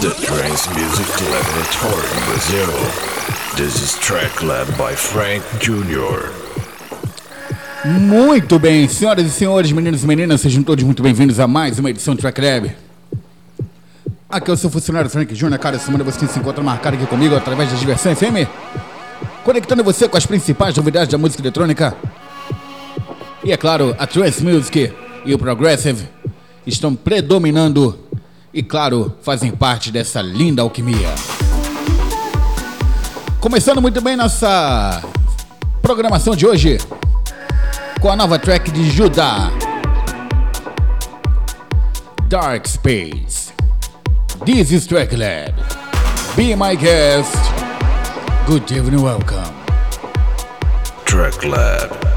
The Trance Music Laboratory Brazil. This is Track Lab by Frank Jr. Muito bem, senhoras e senhores, meninos e meninas, sejam todos muito bem-vindos a mais uma edição do Track Lab. Aqui é o seu funcionário Frank Jr. Cada semana você se encontra marcado aqui comigo através da Diversão FM, conectando você com as principais novidades da música eletrônica. E é claro, a Trance Music e o Progressive estão predominando e, claro, fazem parte dessa linda alquimia. Começando muito bem nossa programação de hoje com a nova track de Judá, Dark Space. This is Track Lab. Be my guest. Good evening, welcome. Track Lab.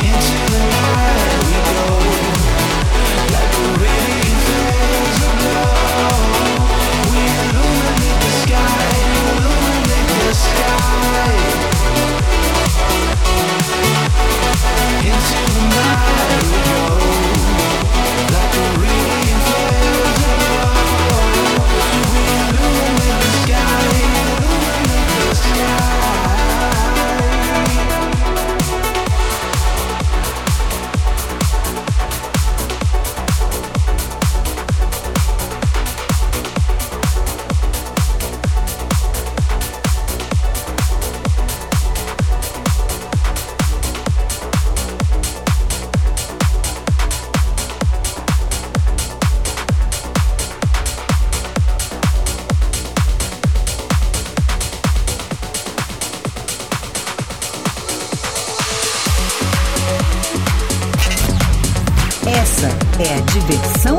Into the night we go, Diversão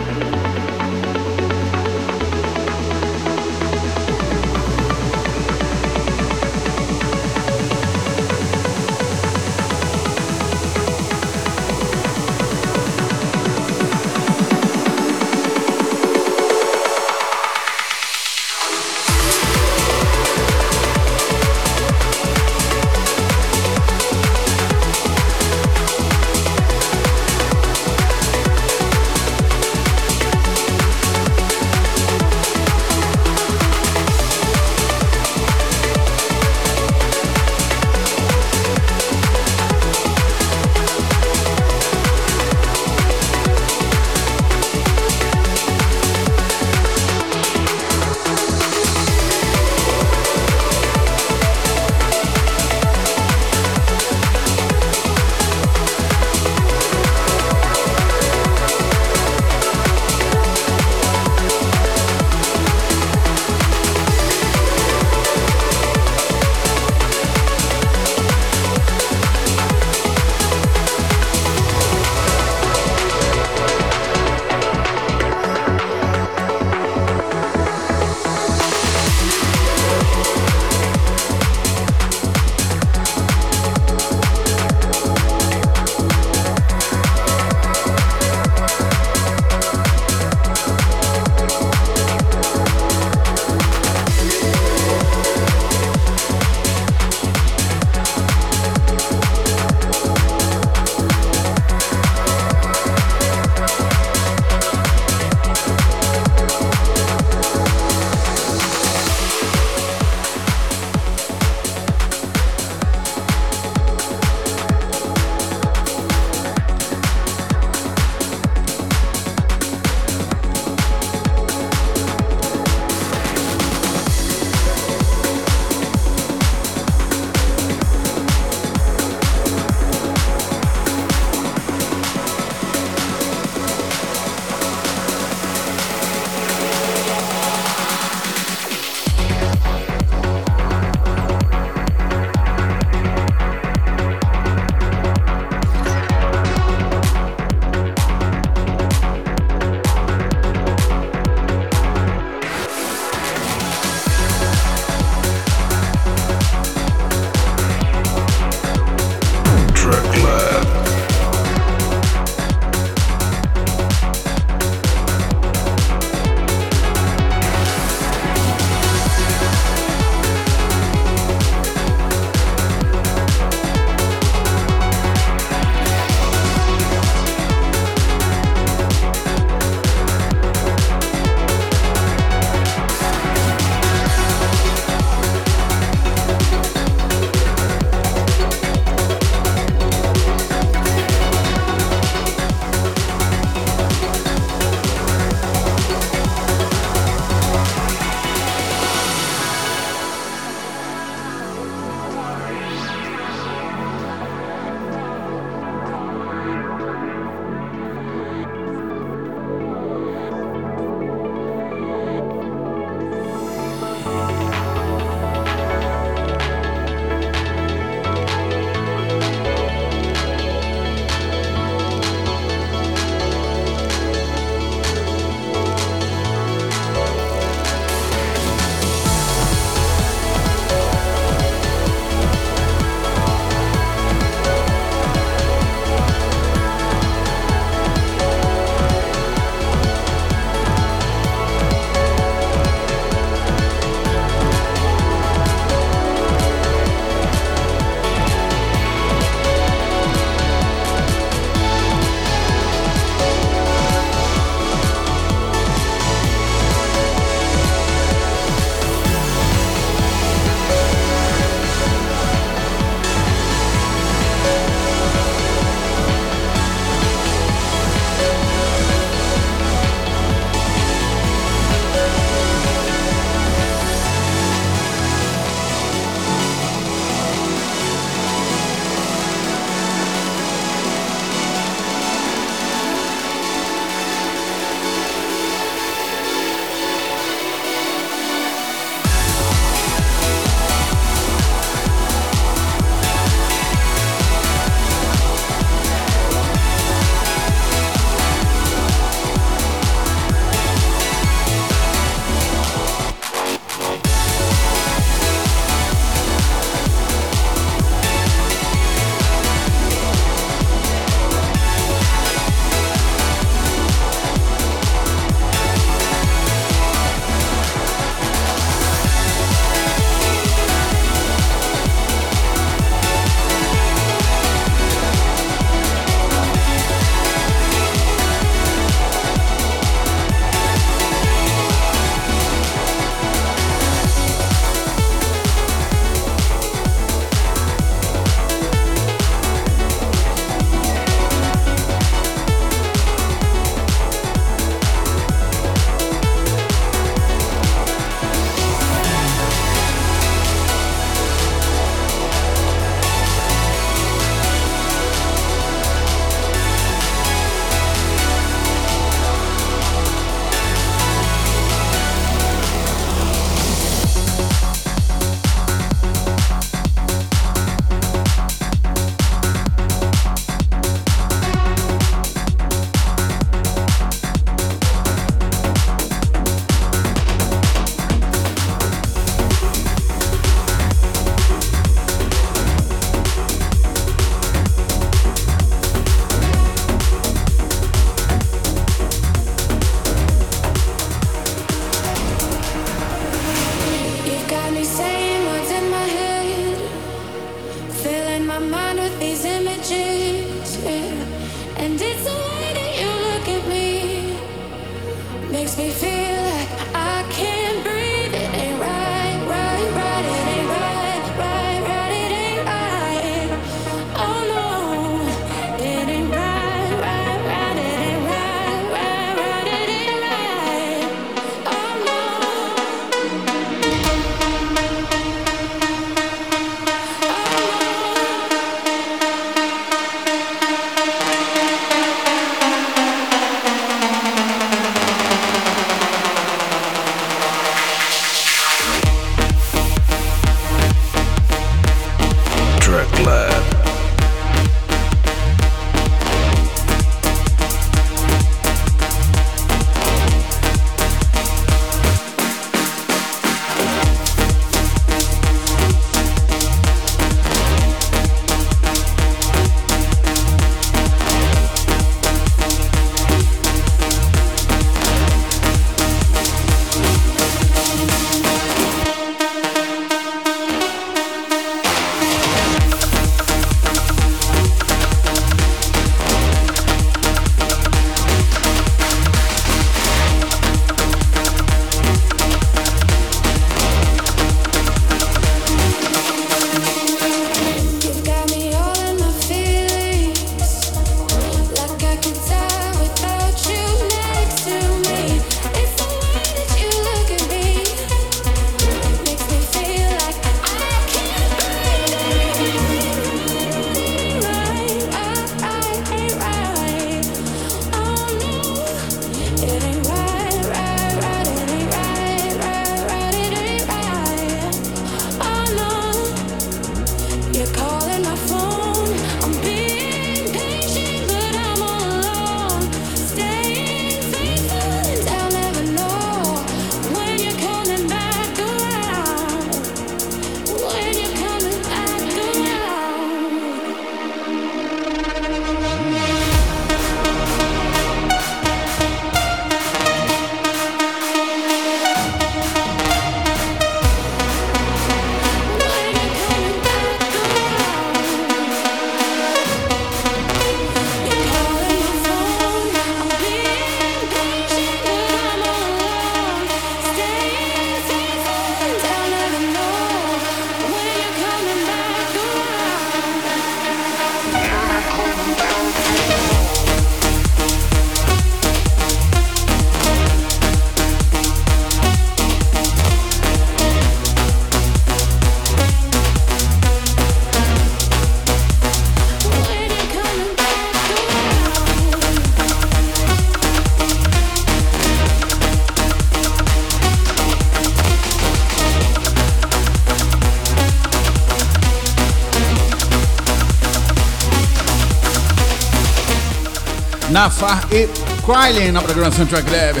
Nafar e Krylin na programação Track Lab.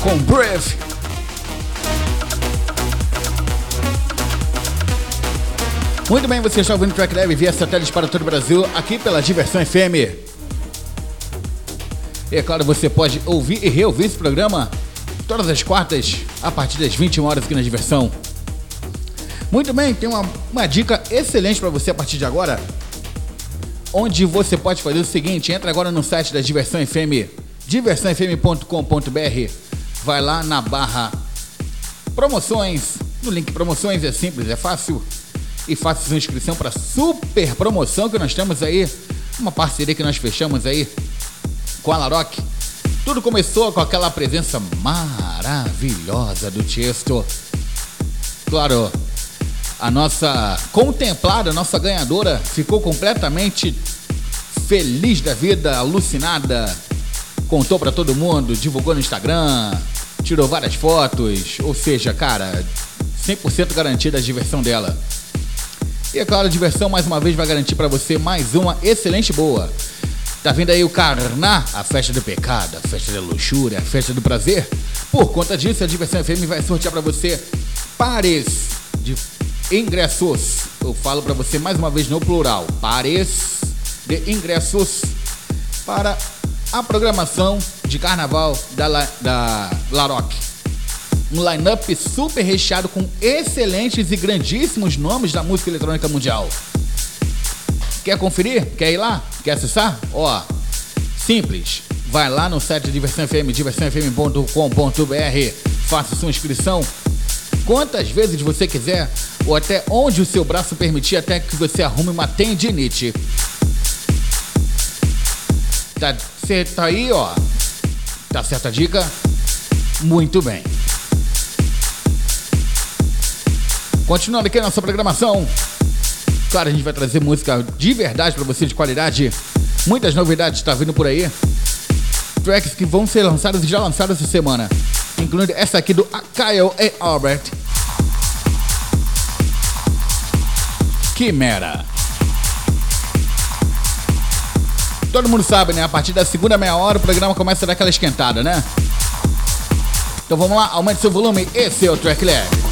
Com Brave. Muito bem, você está ouvindo Track Lab via satélite para todo o Brasil, aqui pela Diversão FM. E é claro, você pode ouvir e reouvir esse programa todas as quartas, a partir das 21 horas aqui na Diversão. Muito bem, tem uma, uma dica excelente para você a partir de agora onde você pode fazer o seguinte, entra agora no site da Diversão FM, diversãofm.com.br, vai lá na barra promoções, no link promoções é simples, é fácil e faça sua inscrição para super promoção que nós temos aí, uma parceria que nós fechamos aí com a Laroque. Tudo começou com aquela presença maravilhosa do Tiesto. Claro, a nossa contemplada, a nossa ganhadora, ficou completamente feliz da vida, alucinada. Contou pra todo mundo, divulgou no Instagram, tirou várias fotos. Ou seja, cara, 100% garantida a diversão dela. E é claro, a diversão mais uma vez vai garantir pra você mais uma excelente boa. Tá vindo aí o Carná, a festa do pecado, a festa da luxúria, a festa do prazer. Por conta disso, a Diversão FM vai sortear pra você pares de ingressos. Eu falo pra você mais uma vez no plural, pares de ingressos para a programação de carnaval da, La, da Laroque. Um line-up super recheado com excelentes e grandíssimos nomes da música eletrônica mundial. Quer conferir? Quer ir lá? Quer acessar? Ó, simples. Vai lá no site Diversão FM, diversãofm.com.br, faça sua inscrição quantas vezes você quiser ou até onde o seu braço permitir até que você arrume uma tendinite. Tá, cê tá aí, ó. Tá certa a dica? Muito bem. Continuando aqui a nossa programação. Claro, a gente vai trazer música de verdade pra você, de qualidade. Muitas novidades tá vindo por aí. Tracks que vão ser lançadas e já lançadas essa semana. Incluindo essa aqui do Kyle e Albert. Quimera. Todo mundo sabe, né? A partir da segunda meia hora o programa começa a dar aquela esquentada, né? Então vamos lá, aumente seu volume. Esse é o Track Lab.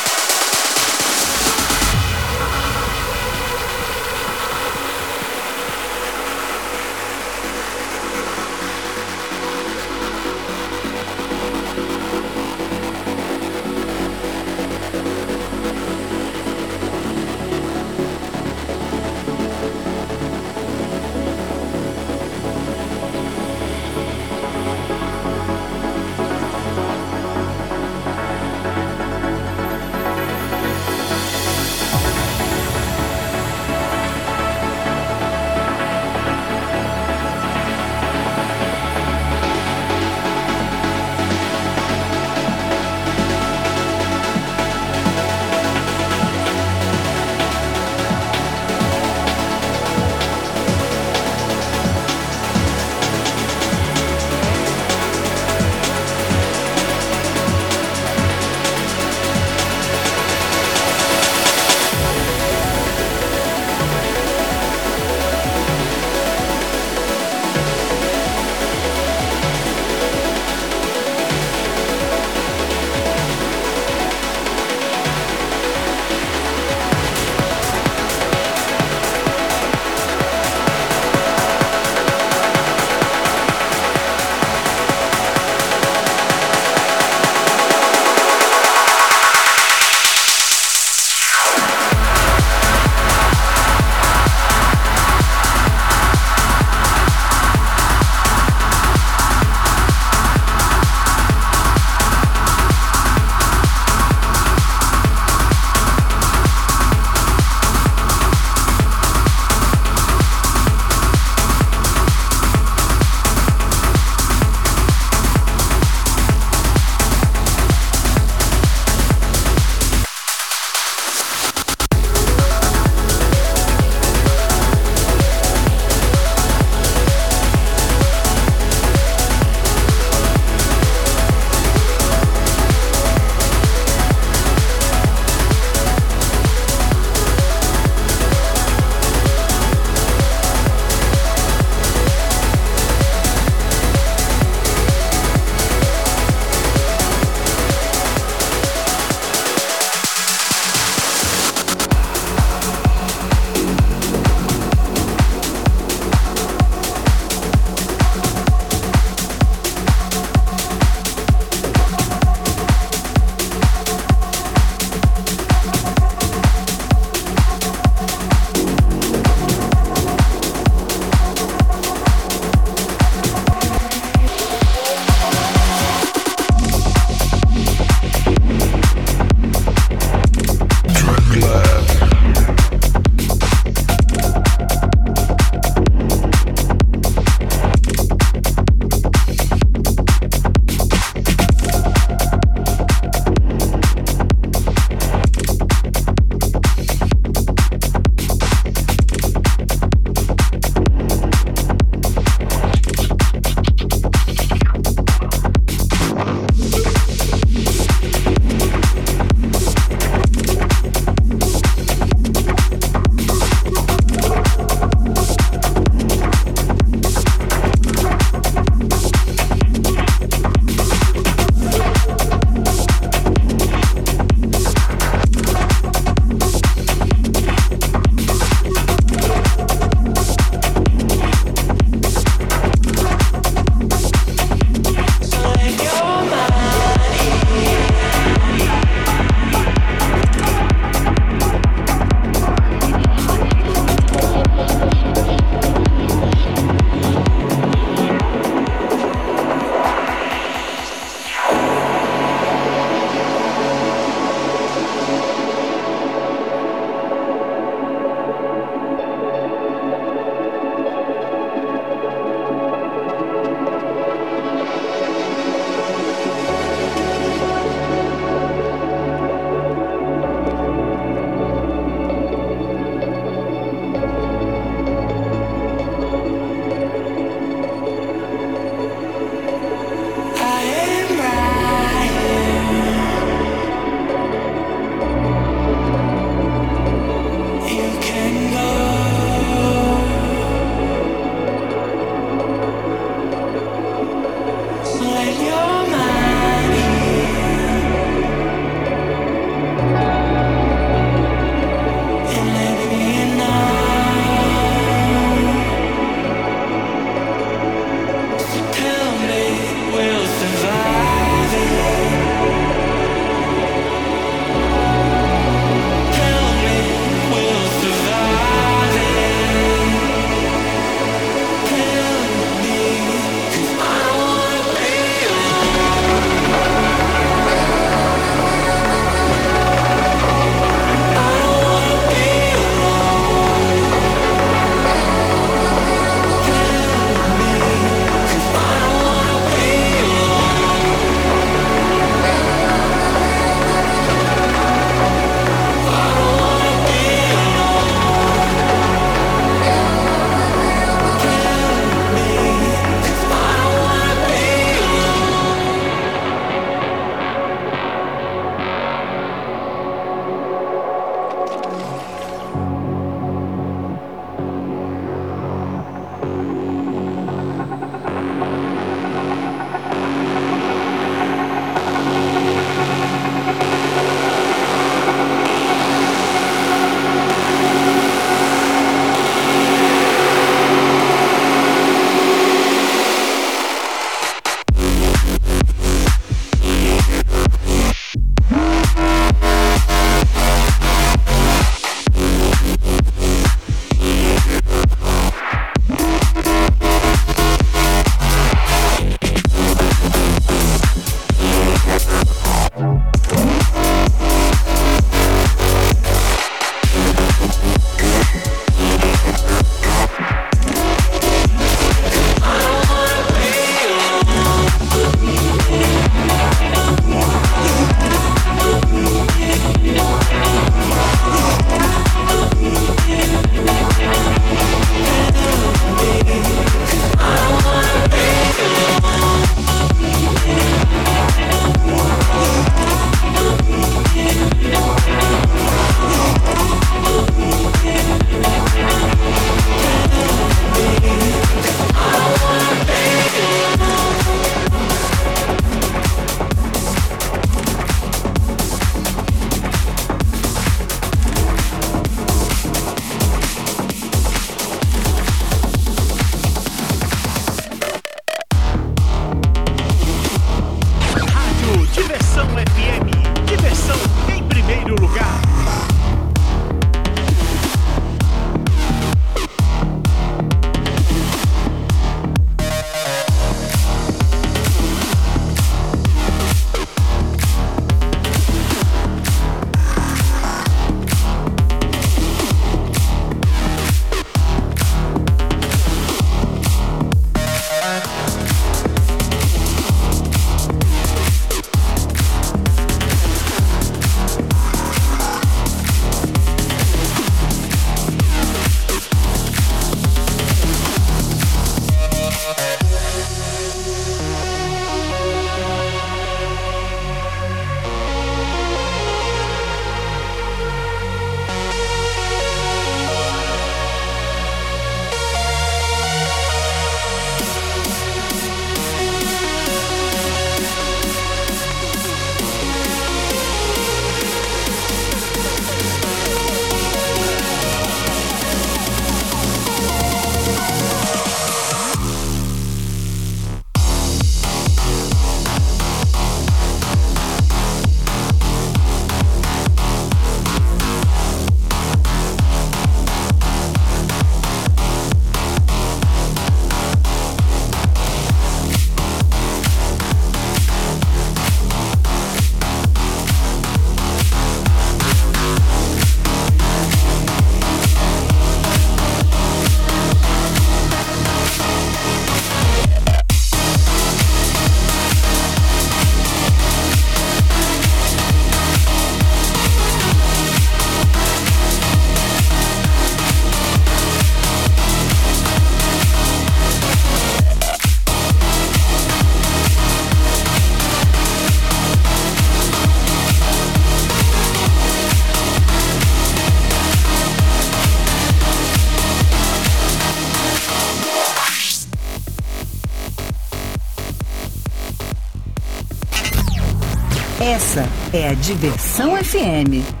Diversão FM.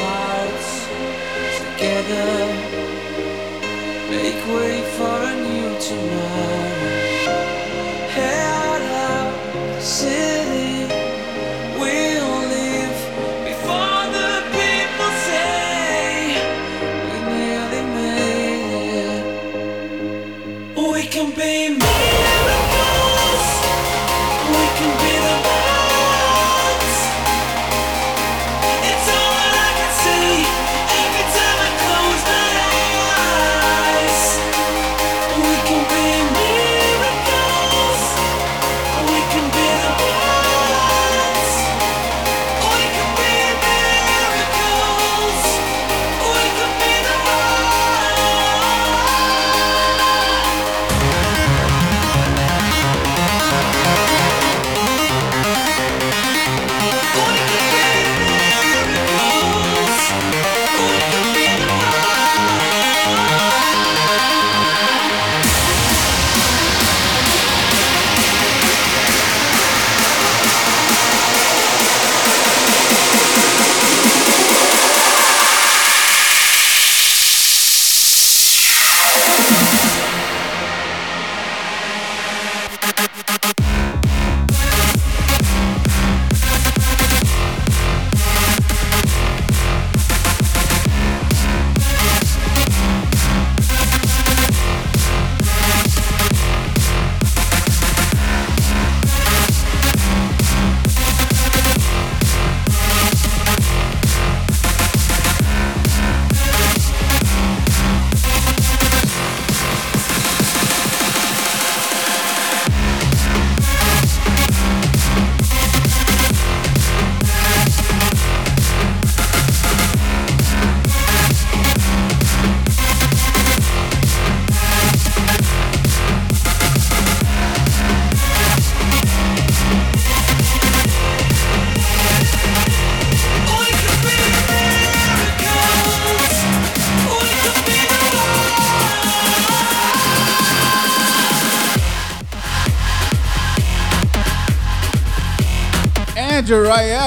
Hearts together. Make way for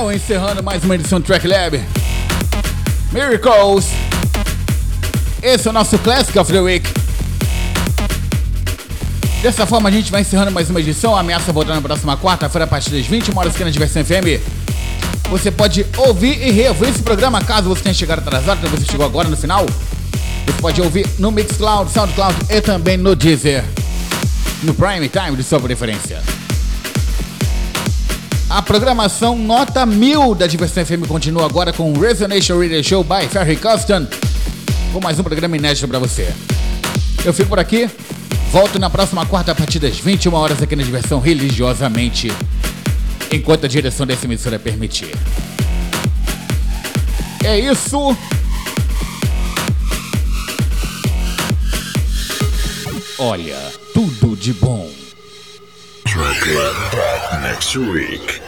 Royale encerrando mais uma edição do Track Lab. Miracles. Esse é o nosso Classic of the Week. Dessa forma a gente vai encerrando mais uma edição. A ameaça voltando na próxima quarta-feira a partir das 21 horas aqui na Diversão FM. Você pode ouvir e reouvir esse programa caso você tenha chegado atrasado, então você chegou agora no final. Você pode ouvir no Mixcloud, Soundcloud e também no Deezer. No Prime Time de sua preferência. A programação nota mil da Diversão FM continua agora com o Resonation Radio Show by Ferry Custom, com mais um programa inédito para você. Eu fico por aqui, volto na próxima quarta a partir das 21 horas aqui na Diversão Religiosamente, enquanto a direção dessa emissora permitir. É isso. Olha, tudo de bom. Track Lab back next week.